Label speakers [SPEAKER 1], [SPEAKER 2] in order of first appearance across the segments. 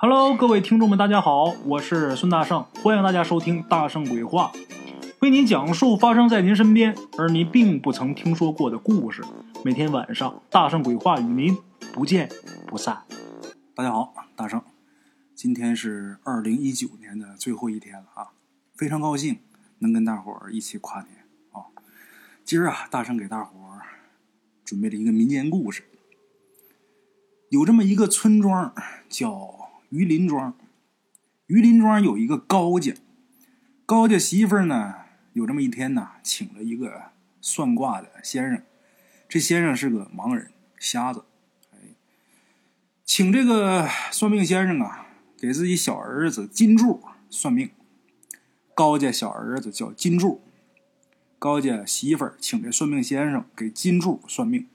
[SPEAKER 1] Hello，各位听众们，大家好，我是孙大圣，欢迎大家收听《大圣鬼话》，为您讲述发生在您身边而您并不曾听说过的故事。每天晚上，《大圣鬼话》与您不见不散。
[SPEAKER 2] 大家好，大圣，今天是二零一九年的最后一天了啊，非常高兴能跟大伙儿一起跨年啊。今儿啊，大圣给大伙儿准备了一个民间故事。有这么一个村庄叫榆林庄，榆林庄有一个高家，高家媳妇呢，有这么一天呢，请了一个算卦的先生，这先生是个盲人，瞎子。请这个算命先生啊，给自己小儿子金柱算命。高家小儿子叫金柱，高家媳妇请这算命先生给金柱算命。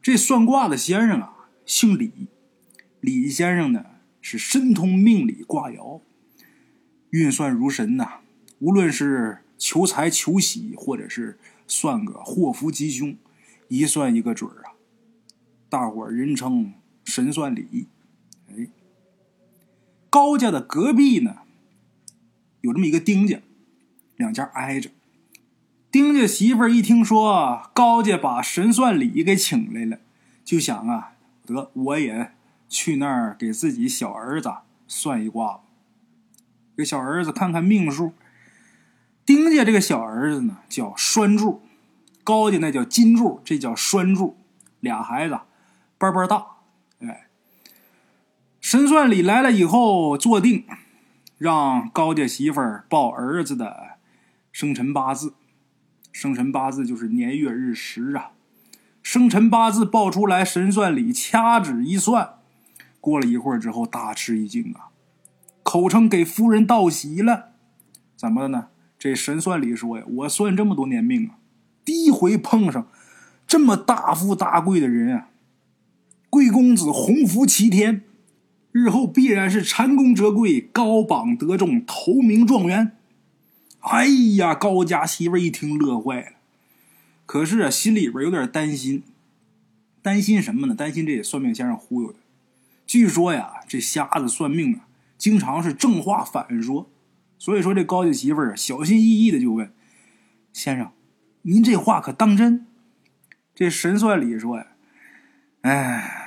[SPEAKER 2] 这算卦的先生啊，姓李，李先生呢是深通命理卦爻，运算如神呐。无论是求财求喜，或者是算个祸福吉凶，一算一个准儿啊。大伙儿人称。神算李，哎，高家的隔壁呢，有这么一个丁家，两家挨着。丁家媳妇儿一听说高家把神算李给请来了，就想啊，得我也去那儿给自己小儿子算一卦，给小儿子看看命数。丁家这个小儿子呢叫栓柱，高家那叫金柱，这叫栓柱，俩孩子班班大。哎，神算李来了以后，坐定，让高家媳妇儿报儿子的生辰八字。生辰八字就是年月日时啊。生辰八字报出来，神算李掐指一算，过了一会儿之后，大吃一惊啊，口称给夫人道喜了。怎么的呢？这神算里说呀：“我算这么多年命啊，第一回碰上这么大富大贵的人啊。”贵公子鸿福齐天，日后必然是蟾宫折桂，高榜得中，头名状元。哎呀，高家媳妇一听乐坏了，可是啊，心里边有点担心。担心什么呢？担心这算命先生忽悠的。据说呀，这瞎子算命啊，经常是正话反说。所以说，这高家媳妇儿小心翼翼的就问先生：“您这话可当真？”这神算里说呀：“哎。”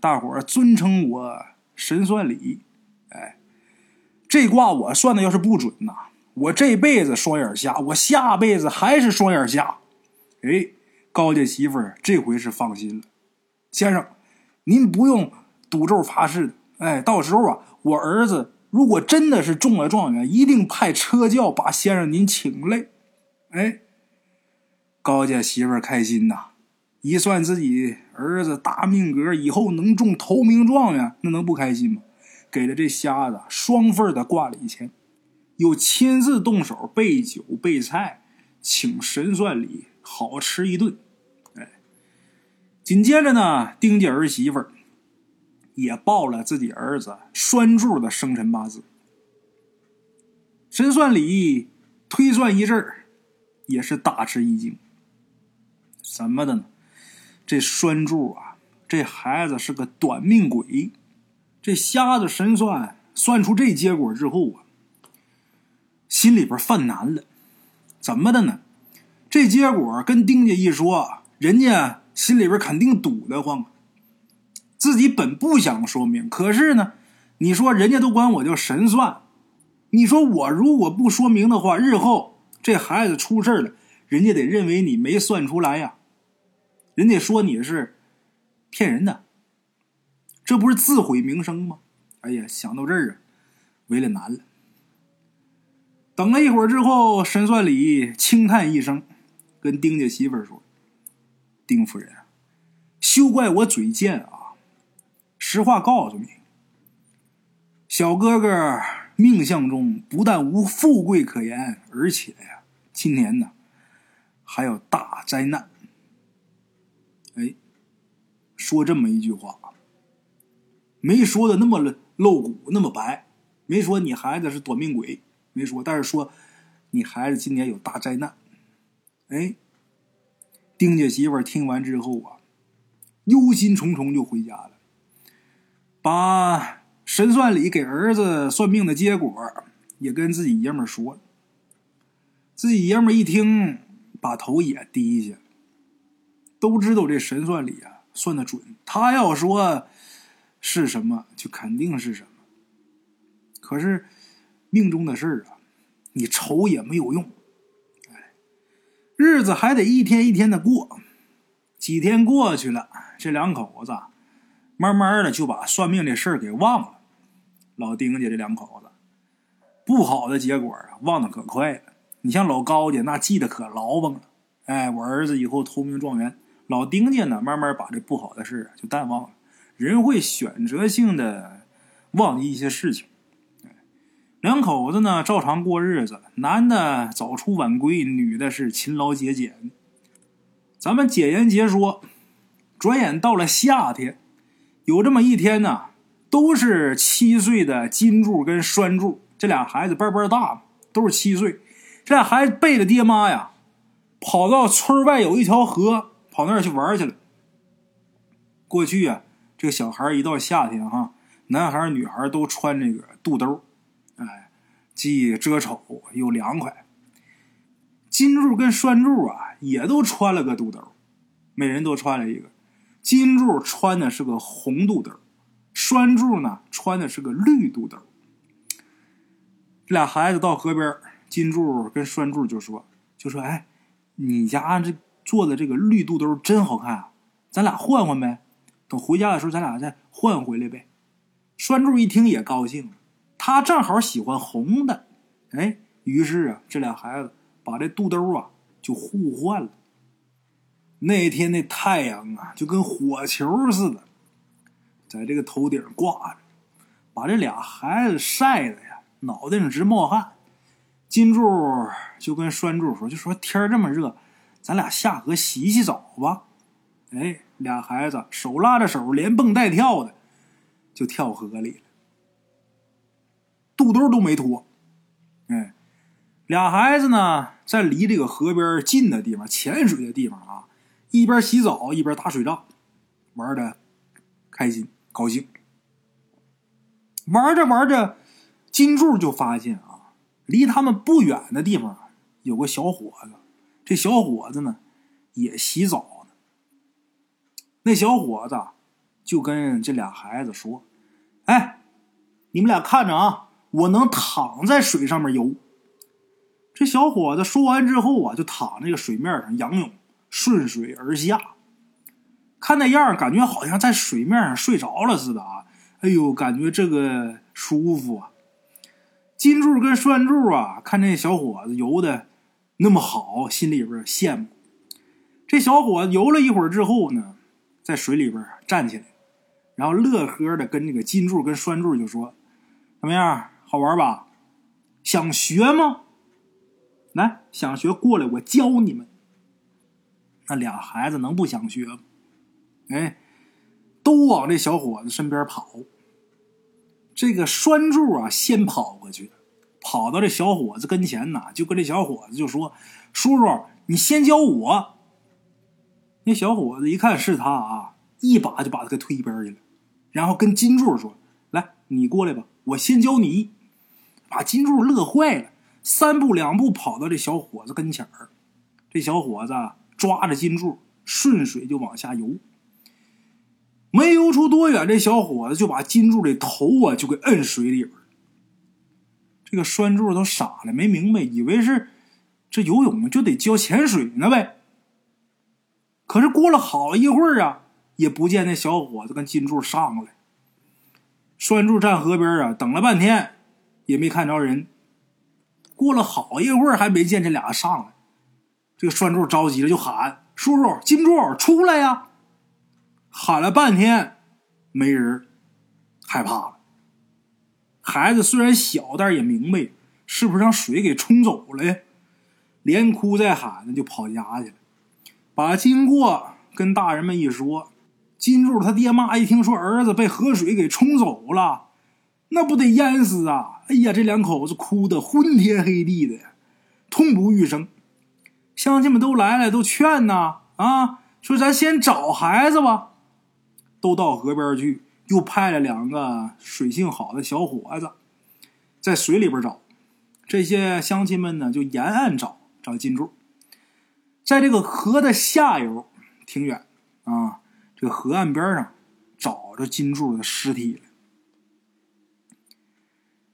[SPEAKER 2] 大伙儿尊称我神算李，哎，这卦我算的要是不准呐，我这辈子双眼瞎，我下辈子还是双眼瞎。哎，高家媳妇儿这回是放心了，先生，您不用赌咒发誓的。哎，到时候啊，我儿子如果真的是中了状元，一定派车轿把先生您请来。哎，高家媳妇开心呐。一算自己儿子大命格，以后能中头名状元，那能不开心吗？给了这瞎子双份的挂礼钱，又亲自动手备酒备菜，请神算礼好吃一顿。哎，紧接着呢，丁家儿媳妇也报了自己儿子栓柱的生辰八字。神算李推算一阵儿，也是大吃一惊。怎么的呢？这栓柱啊，这孩子是个短命鬼。这瞎子神算算出这结果之后啊，心里边犯难了。怎么的呢？这结果跟丁家一说，人家心里边肯定堵得慌。自己本不想说明，可是呢，你说人家都管我叫神算，你说我如果不说明的话，日后这孩子出事了，人家得认为你没算出来呀。人家说你是骗人的，这不是自毁名声吗？哎呀，想到这儿啊，为了难了。等了一会儿之后，神算李轻叹一声，跟丁家媳妇儿说：“丁夫人，休怪我嘴贱啊！实话告诉你，小哥哥命相中不但无富贵可言，而且呀，今年呢还有大灾难。”哎，说这么一句话，没说的那么露骨，那么白，没说你孩子是短命鬼，没说，但是说你孩子今年有大灾难。哎，丁家媳妇听完之后啊，忧心忡忡就回家了，把神算里给儿子算命的结果，也跟自己爷们说。自己爷们一听，把头也低下。都知道这神算里啊算的准，他要说是什么，就肯定是什么。可是命中的事儿啊，你愁也没有用。哎，日子还得一天一天的过。几天过去了，这两口子慢慢的就把算命这事儿给忘了。老丁家这两口子，不好的结果啊，忘得可快了。你像老高家那记得可牢忘了。哎，我儿子以后投名状元。老丁家呢，慢慢把这不好的事就淡忘了。人会选择性的忘记一些事情。两口子呢，照常过日子。男的早出晚归，女的是勤劳节俭。咱们简言结说，转眼到了夏天，有这么一天呢，都是七岁的金柱跟栓柱这俩孩子辈辈大，都是七岁。这俩孩子背着爹妈呀，跑到村外有一条河，跑那儿去玩去了。过去啊，这个小孩一到夏天哈，男孩女孩都穿这个肚兜，哎，既遮丑又凉快。金柱跟栓柱啊，也都穿了个肚兜，每人都穿了一个。金柱穿的是个红肚兜，栓柱呢穿的是个绿肚兜。这俩孩子到河边。金柱跟栓柱就说：“就说，哎，你家这做的这个绿肚兜真好看啊，咱俩换换呗。等回家的时候，咱俩再换回来呗。”栓柱一听也高兴，他正好喜欢红的，哎，于是啊，这俩孩子把这肚兜啊就互换了。那天那太阳啊，就跟火球似的，在这个头顶挂着，把这俩孩子晒的呀，脑袋上直冒汗。金柱就跟栓柱说：“就说天这么热，咱俩下河洗洗澡吧。”哎，俩孩子手拉着手，连蹦带跳的就跳河里了，肚兜都没脱。哎，俩孩子呢，在离这个河边近的地方潜水的地方啊，一边洗澡一边打水仗，玩的开心高兴。玩着玩着，金柱就发现啊。离他们不远的地方有个小伙子，这小伙子呢也洗澡呢。那小伙子就跟这俩孩子说：“哎，你们俩看着啊，我能躺在水上面游。”这小伙子说完之后啊，就躺那个水面上仰泳，顺水而下。看那样，感觉好像在水面上睡着了似的啊！哎呦，感觉这个舒服啊！金柱跟栓柱啊，看这小伙子游的那么好，心里边羡慕。这小伙子游了一会儿之后呢，在水里边站起来，然后乐呵的跟这个金柱跟栓柱就说：“怎么样，好玩吧？想学吗？来，想学过来，我教你们。”那俩孩子能不想学吗？哎，都往这小伙子身边跑。这个栓柱啊，先跑过去，跑到这小伙子跟前呐，就跟这小伙子就说：“叔叔，你先教我。”那小伙子一看是他啊，一把就把他给推一边去了，然后跟金柱说：“来，你过来吧，我先教你。”把金柱乐坏了，三步两步跑到这小伙子跟前儿，这小伙子抓着金柱，顺水就往下游。没游出多远，这小伙子就把金柱的头啊就给摁水里边这个栓柱都傻了，没明白，以为是这游泳就得教潜水呢呗。可是过了好一会儿啊，也不见那小伙子跟金柱上来。栓柱站河边啊，等了半天也没看着人。过了好一会儿还没见这俩上来，这个栓柱着急了，就喊：“叔叔，金柱，出来呀！”喊了半天，没人，害怕了。孩子虽然小，但也明白，是不是让水给冲走了呀？连哭带喊的就跑家去了，把经过跟大人们一说。金柱他爹妈一听说儿子被河水给冲走了，那不得淹死啊！哎呀，这两口子哭得昏天黑地的，痛不欲生。乡亲们都来了，都劝呐，啊，说咱先找孩子吧。都到河边去，又派了两个水性好的小伙子，在水里边找。这些乡亲们呢，就沿岸找找金柱。在这个河的下游挺远啊，这个河岸边上找着金柱的尸体了。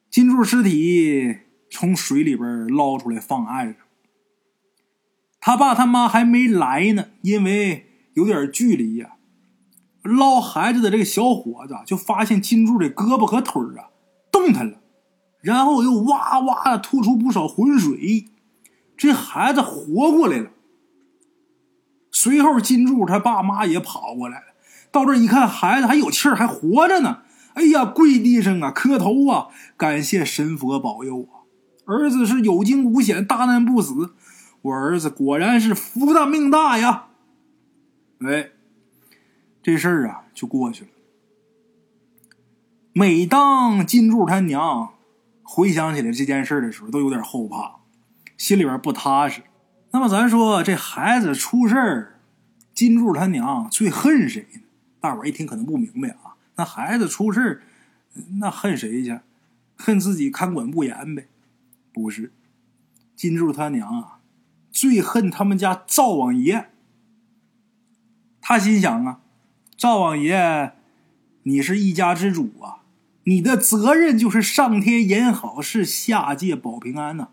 [SPEAKER 2] 金柱尸体从水里边捞出来放岸上，他爸他妈还没来呢，因为有点距离呀。捞孩子的这个小伙子就发现金柱的胳膊和腿啊动弹了，然后又哇哇的吐出不少浑水，这孩子活过来了。随后金柱他爸妈也跑过来了，到这一看，孩子还有气儿，还活着呢。哎呀，跪地上啊，磕头啊，感谢神佛保佑啊！儿子是有惊无险，大难不死。我儿子果然是福大命大呀！哎。这事儿啊，就过去了。每当金柱他娘回想起来这件事的时候，都有点后怕，心里边不踏实。那么咱说，这孩子出事儿，金柱他娘最恨谁呢？大伙一听可能不明白啊。那孩子出事，那恨谁去？恨自己看管不严呗？不是，金柱他娘啊，最恨他们家灶王爷。他心想啊。赵王爷，你是一家之主啊，你的责任就是上天言好事，下界保平安呐。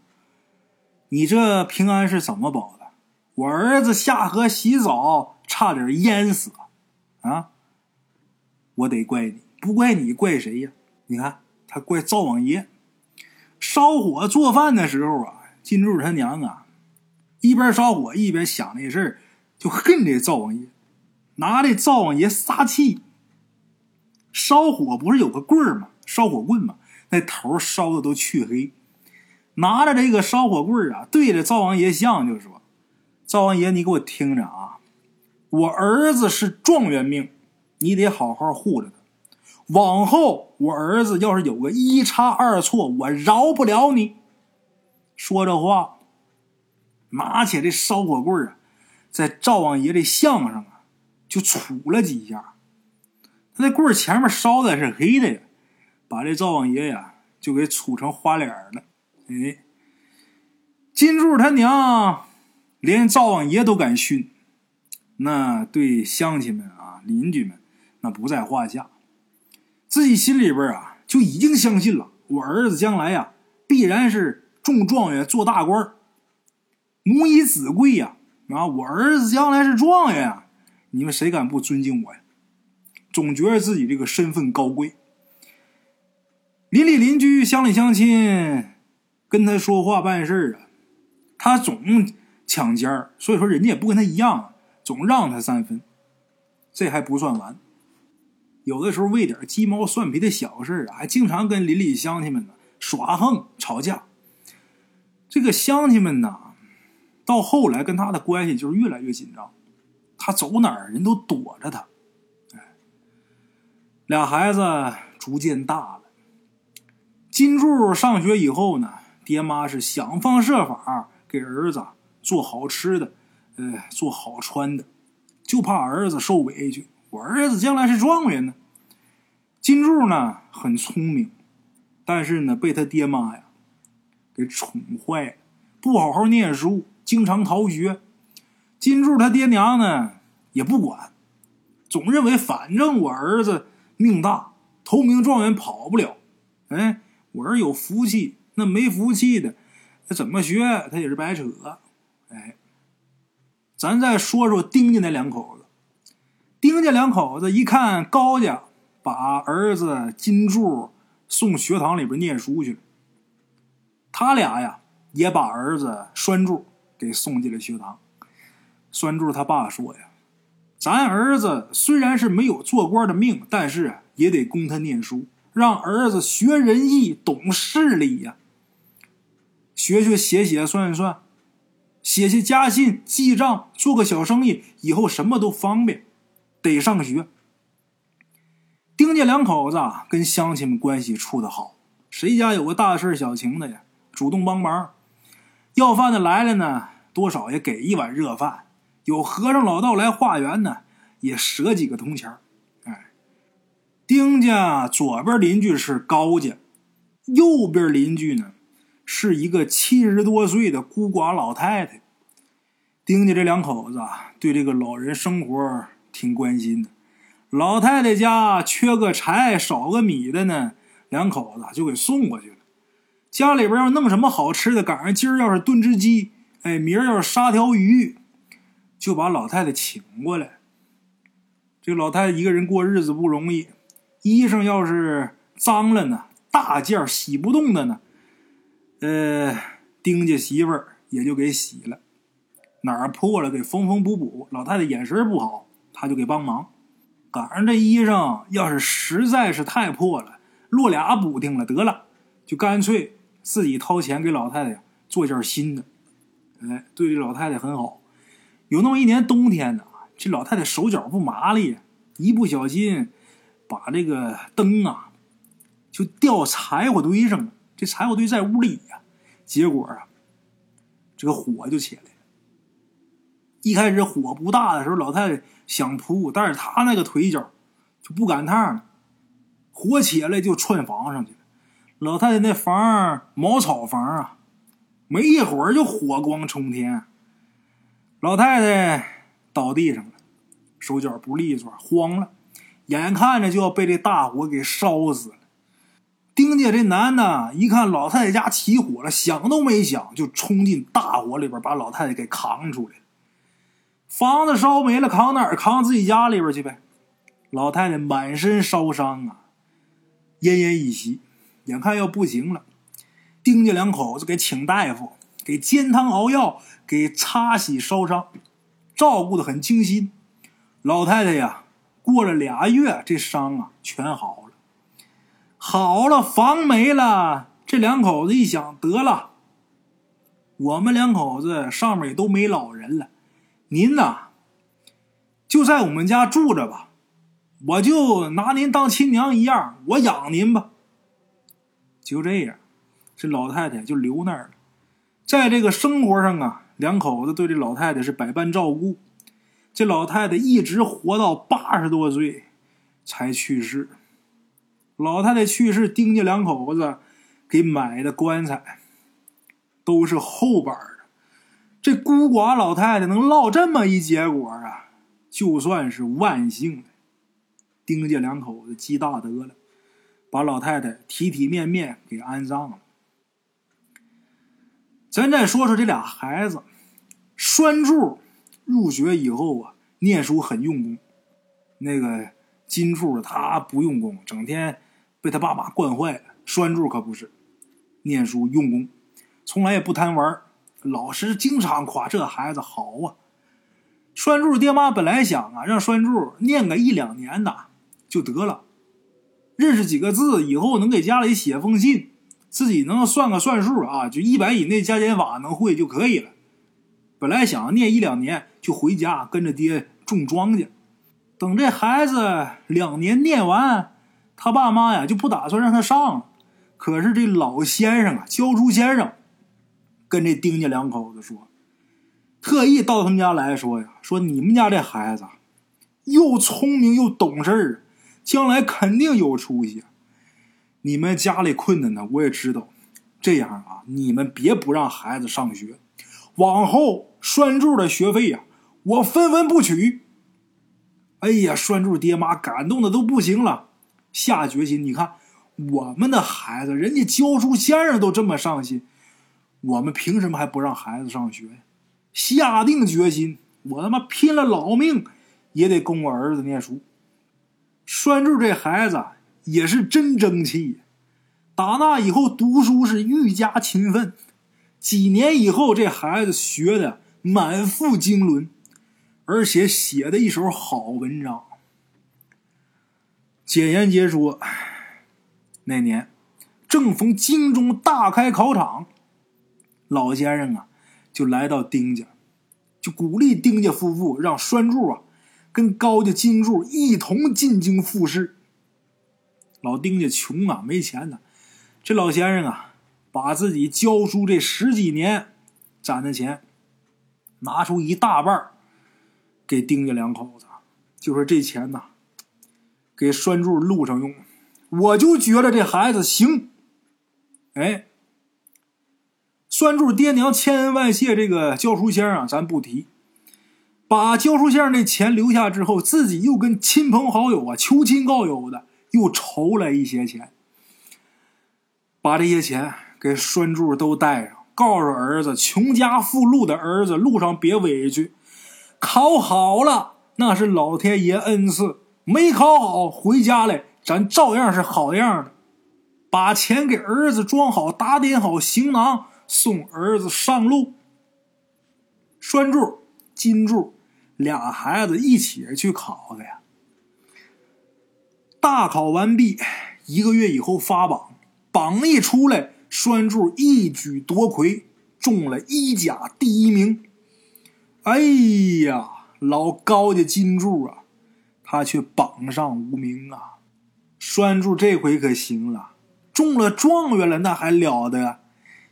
[SPEAKER 2] 你这平安是怎么保的？我儿子下河洗澡，差点淹死啊！我得怪你，不怪你怪谁呀？你看他怪赵王爷。烧火做饭的时候啊，金柱他娘啊，一边烧火一边想那事儿，就恨这灶王爷。拿这灶王爷撒气，烧火不是有个棍儿吗？烧火棍嘛，那头烧的都黢黑。拿着这个烧火棍啊，对着灶王爷像就说：“灶王爷，你给我听着啊，我儿子是状元命，你得好好护着他。往后我儿子要是有个一差二错，我饶不了你。”说这话，拿起这烧火棍啊，在灶王爷这像上啊。就杵了几下，他那棍前面烧的是黑的呀，把这赵王爷呀就给杵成花脸了。哎，金柱他娘连赵王爷都敢训，那对乡亲们啊、邻居们那不在话下。自己心里边啊就已经相信了，我儿子将来呀必然是中状元、做大官母以子贵呀啊！我儿子将来是状元啊！你们谁敢不尊敬我呀？总觉得自己这个身份高贵，邻里邻居、乡里乡亲跟他说话办事啊，他总抢尖儿，所以说人家也不跟他一样，总让他三分。这还不算完，有的时候为点鸡毛蒜皮的小事啊，还经常跟邻里乡亲们呢耍横吵架。这个乡亲们呐，到后来跟他的关系就是越来越紧张。他走哪儿，人都躲着他。哎，俩孩子逐渐大了。金柱上学以后呢，爹妈是想方设法给儿子做好吃的，呃，做好穿的，就怕儿子受委屈。我儿子将来是状元呢。金柱呢很聪明，但是呢被他爹妈呀给宠坏了，不好好念书，经常逃学。金柱他爹娘呢也不管，总认为反正我儿子命大，头名状元跑不了。哎，我儿有福气，那没福气的，他怎么学他也是白扯。哎，咱再说说丁家那两口子。丁家两口子一看高家把儿子金柱送学堂里边念书去了，他俩呀也把儿子拴住给送进了学堂。栓柱他爸说：“呀，咱儿子虽然是没有做官的命，但是也得供他念书，让儿子学仁义、懂事理呀，学学写写算一算，写写家信、记账，做个小生意，以后什么都方便。得上学。”丁家两口子跟乡亲们关系处得好，谁家有个大事小情的呀，主动帮忙。要饭的来了呢，多少也给一碗热饭。有和尚老道来化缘呢，也舍几个铜钱哎，丁家左边邻居是高家，右边邻居呢是一个七十多岁的孤寡老太太。丁家这两口子啊，对这个老人生活挺关心的。老太太家缺个柴少个米的呢，两口子就给送过去了。家里边要弄什么好吃的，赶上今儿要是炖只鸡，哎，明儿要是杀条鱼，就把老太太请过来。这老太太一个人过日子不容易。衣裳要是脏了呢，大件洗不动的呢，呃，丁家媳妇儿也就给洗了。哪儿破了，给缝缝补补。老太太眼神不好，他就给帮忙。赶上这衣裳要是实在是太破了，落俩补丁了，得了，就干脆自己掏钱给老太太做件新的。哎，对这老太太很好。有那么一年冬天呢，这老太太手脚不麻利，一不小心。把这个灯啊，就掉柴火堆上了。这柴火堆在屋里呀，结果啊，这个火就起来了。一开始火不大的时候，老太太想扑，但是她那个腿脚就不赶趟了，火起来就窜房上去了。老太太那房茅草房啊，没一会儿就火光冲天，老太太倒地上了，手脚不利索，慌了。眼看着就要被这大火给烧死了，丁家这男的一看老太太家起火了，想都没想就冲进大火里边，把老太太给扛出来。房子烧没了，扛哪儿？扛自己家里边去呗。老太太满身烧伤啊，奄奄一息，眼看要不行了。丁家两口子给请大夫，给煎汤熬药，给擦洗烧伤，照顾的很精心。老太太呀。过了俩月，这伤啊全好了，好了，房没了。这两口子一想，得了，我们两口子上面也都没老人了，您呐，就在我们家住着吧，我就拿您当亲娘一样，我养您吧。就这样，这老太太就留那儿了。在这个生活上啊，两口子对这老太太是百般照顾。这老太太一直活到八十多岁才去世。老太太去世，丁家两口子给买的棺材都是后板的。这孤寡老太太能落这么一结果啊，就算是万幸了。丁家两口子积大德了，把老太太体体面面给安葬了。咱再说说这俩孩子，栓柱。入学以后啊，念书很用功。那个金柱他不用功，整天被他爸妈惯坏了。栓柱可不是，念书用功，从来也不贪玩。老师经常夸这孩子好啊。栓柱爹妈本来想啊，让栓柱念个一两年的就得了，认识几个字以后能给家里写封信，自己能算个算数啊，就一百以内加减法能会就可以了。本来想念一两年就回家跟着爹种庄稼，等这孩子两年念完，他爸妈呀就不打算让他上了。可是这老先生啊，教书先生，跟这丁家两口子说，特意到他们家来说呀，说你们家这孩子又聪明又懂事儿，将来肯定有出息。你们家里困难呢，我也知道。这样啊，你们别不让孩子上学。往后栓柱的学费呀，我分文不取。哎呀，栓柱爹妈感动的都不行了，下决心。你看，我们的孩子，人家教书先生都这么上心，我们凭什么还不让孩子上学？下定决心，我他妈拼了老命也得供我儿子念书。栓柱这孩子也是真争气，打那以后读书是愈加勤奋。几年以后，这孩子学的满腹经纶，而且写的一手好文章。简言结说，那年正逢京中大开考场，老先生啊就来到丁家，就鼓励丁家夫妇让栓柱啊跟高家金柱一同进京复试。老丁家穷啊，没钱呢，这老先生啊。把自己教书这十几年攒的钱，拿出一大半给丁家两口子，就说这钱呐，给拴柱路上用。我就觉得这孩子行。哎，拴柱爹娘千恩万谢这个教书先生啊，咱不提。把教书先生这钱留下之后，自己又跟亲朋好友啊求亲告友的，又筹来一些钱，把这些钱给拴柱都带上，告诉儿子：穷家富路的儿子，路上别委屈。考好了，那是老天爷恩赐；没考好，回家来，咱照样是好样的。把钱给儿子装好，打点好行囊，送儿子上路。拴柱、金柱俩孩子一起去考的呀。大考完毕，一个月以后发榜，榜一出来，栓柱一举夺魁，中了一甲第一名。哎呀，老高家金柱啊，他却榜上无名啊！栓柱这回可行了，中了状元了，那还了得！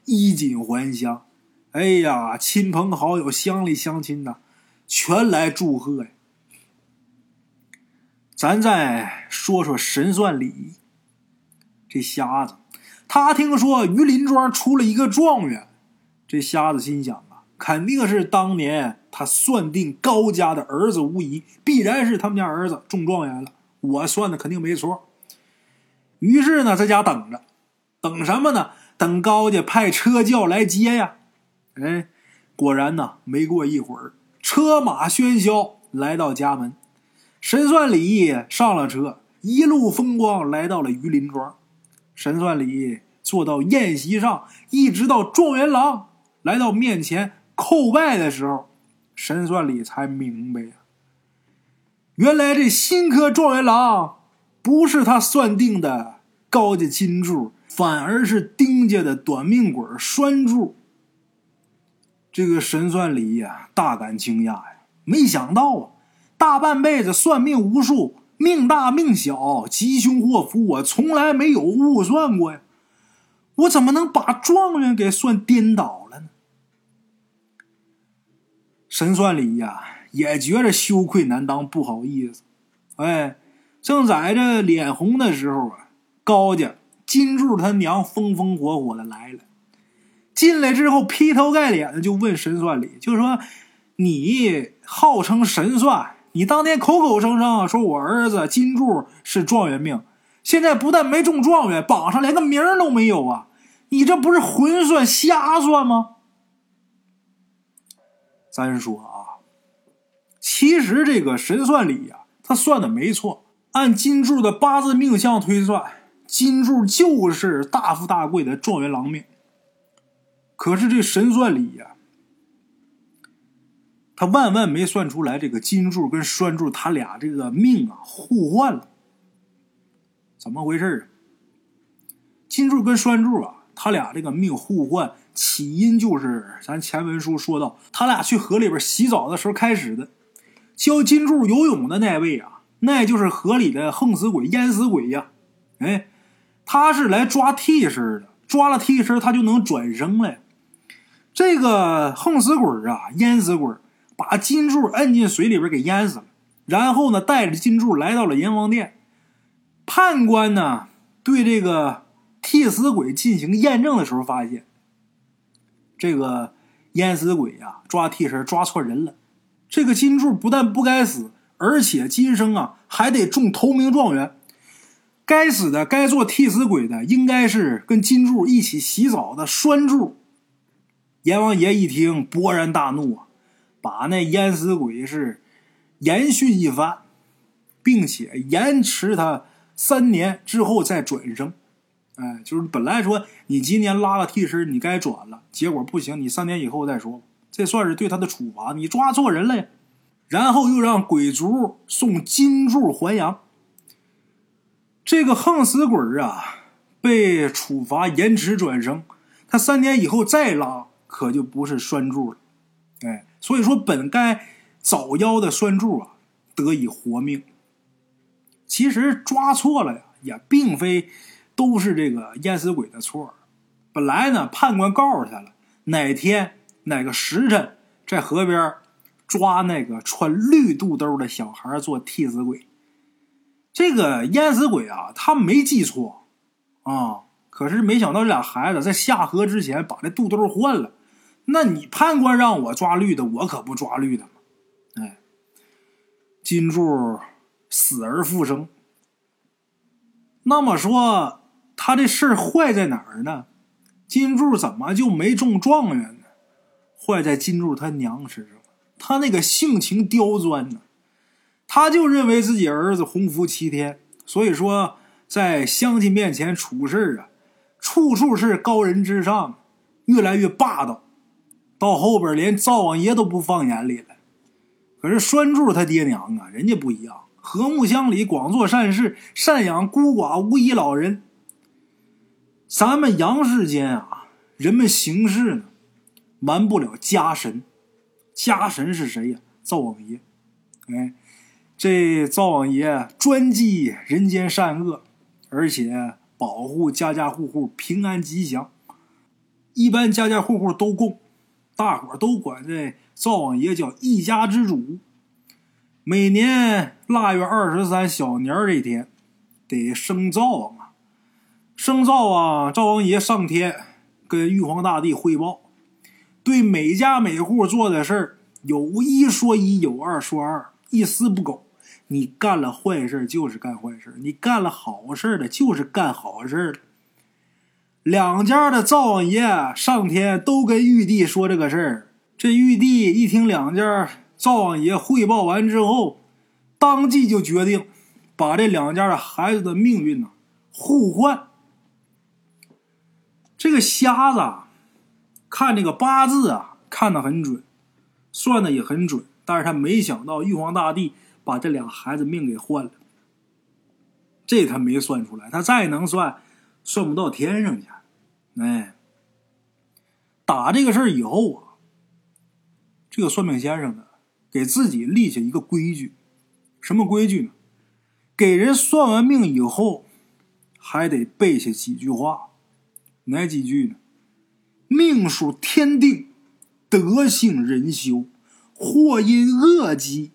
[SPEAKER 2] 衣锦还乡，哎呀，亲朋好友、乡里乡亲呐，全来祝贺呀！咱再说说神算李这瞎子，他听说榆林庄出了一个状元，这瞎子心想啊，肯定是当年他算定高家的儿子无疑，必然是他们家儿子中状元了。我算的肯定没错。于是呢，在家等着，等什么呢？等高家派车轿来接呀。哎，果然呢，没过一会儿，车马喧嚣来到家门。神算李上了车，一路风光来到了榆林庄。神算李坐到宴席上，一直到状元郎来到面前叩拜的时候，神算李才明白呀，原来这新科状元郎不是他算定的高家金柱，反而是丁家的短命鬼拴柱。这个神算李呀，大感惊讶呀，没想到啊。大半辈子算命无数，命大命小，吉凶祸福，我从来没有误算过呀！我怎么能把状元给算颠倒了呢？神算李呀，也觉着羞愧难当，不好意思。哎，正在这脸红的时候啊，高家金柱他娘风风火火的来了，进来之后劈头盖脸的就问神算李，就说：“你号称神算。”你当年口口声声说我儿子金柱是状元命，现在不但没中状元，榜上连个名都没有啊！你这不是混算瞎算吗？咱说啊，其实这个神算里呀，他算的没错，按金柱的八字命相推算，金柱就是大富大贵的状元郎命。可是这神算里呀。他万万没算出来，这个金柱跟栓柱他俩这个命啊互换了，怎么回事啊？金柱跟栓柱啊，他俩这个命互换，起因就是咱前文书说到，他俩去河里边洗澡的时候开始的。教金柱游泳的那位啊，那就是河里的横死鬼、淹死鬼呀。哎，他是来抓替身的，抓了替身他就能转生了。这个横死鬼啊，淹死鬼。把金柱摁进水里边给淹死了，然后呢，带着金柱来到了阎王殿。判官呢，对这个替死鬼进行验证的时候，发现这个淹死鬼呀，抓替身抓错人了。这个金柱不但不该死，而且今生啊还得中头名状元。该死的、该做替死鬼的，应该是跟金柱一起洗澡的栓柱。阎王爷一听，勃然大怒啊！把那淹死鬼是严训一番，并且延迟他三年之后再转生。哎，就是本来说你今年拉个替身，你该转了，结果不行，你三年以后再说。这算是对他的处罚，你抓错人了呀。然后又让鬼族送金柱还阳。这个横死鬼啊，被处罚延迟转生，他三年以后再拉，可就不是拴柱了。哎。所以说，本该早夭的栓柱啊，得以活命。其实抓错了呀，也并非都是这个淹死鬼的错。本来呢，判官告诉他了，哪天哪个时辰在河边抓那个穿绿肚兜的小孩做替死鬼。这个淹死鬼啊，他没记错啊，可是没想到这俩孩子在下河之前把这肚兜换了。那你判官让我抓绿的，我可不抓绿的嘛！哎，金柱死而复生。那么说，他这事儿坏在哪儿呢？金柱怎么就没中状元呢？坏在金柱他娘身上，他那个性情刁钻呢。他就认为自己儿子鸿福齐天，所以说在乡亲面前处事啊，处处是高人之上，越来越霸道。到后边连灶王爷都不放眼里了。可是栓柱他爹娘啊，人家不一样，和睦乡里，广做善事，赡养孤寡无依老人。咱们阳世间啊，人们行事呢，瞒不了家神。家神是谁呀？灶王爷。哎。这灶王爷专记人间善恶，而且保护家家户户平安吉祥。一般家家户户都供，大伙都管这灶王爷叫一家之主。每年腊月二十三小年这天，得升灶王啊！升灶王，灶王爷上天跟玉皇大帝汇报，对每家每户做的事儿有一说一，有二说二，一丝不苟。你干了坏事就是干坏事，你干了好事的就是干好事的。两家的灶王爷上天都跟玉帝说这个事儿，这玉帝一听两家灶王爷汇报完之后，当即就决定把这两家的孩子的命运呢互换。这个瞎子看这个八字啊，看得很准，算的也很准，但是他没想到玉皇大帝。把这俩孩子命给换了，这他没算出来。他再能算，算不到天上去。哎，打这个事儿以后啊，这个算命先生呢，给自己立下一个规矩，什么规矩呢？给人算完命以后，还得背下几句话。哪几句呢？命属天定，德性人修，祸因恶积。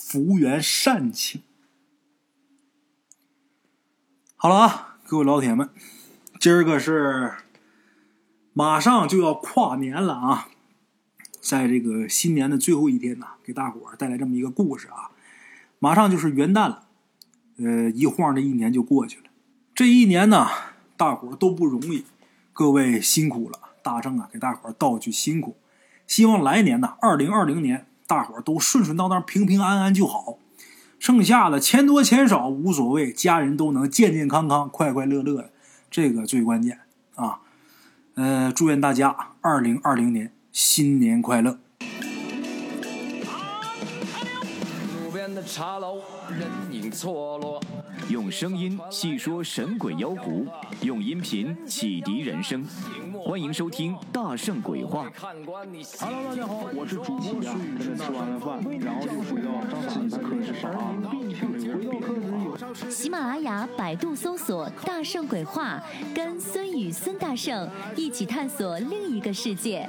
[SPEAKER 2] 福缘善情。好了啊，各位老铁们，今儿个是马上就要跨年了啊，在这个新年的最后一天呢，给大伙儿带来这么一个故事啊。马上就是元旦了，呃，一晃这一年就过去了。这一年呢，大伙儿都不容易，各位辛苦了，大正啊，给大伙儿道句辛苦。希望来年呢，二零二零年。大伙儿都顺顺当当、平平安安就好，剩下的钱多钱少无所谓，家人都能健健康康、快快乐乐的，这个最关键啊！呃，祝愿大家二零二零年新年快乐。茶楼，人影错落。用声音细说神鬼妖狐，用音频启迪人生。欢迎收听《大圣鬼话》。Hello，大家好，我是主播孙宇，吃完了饭，然后就回到自己的课室上
[SPEAKER 3] 课喜马拉雅、百度搜索《大圣鬼话》，跟孙宇、孙大圣一起探索另一个世界。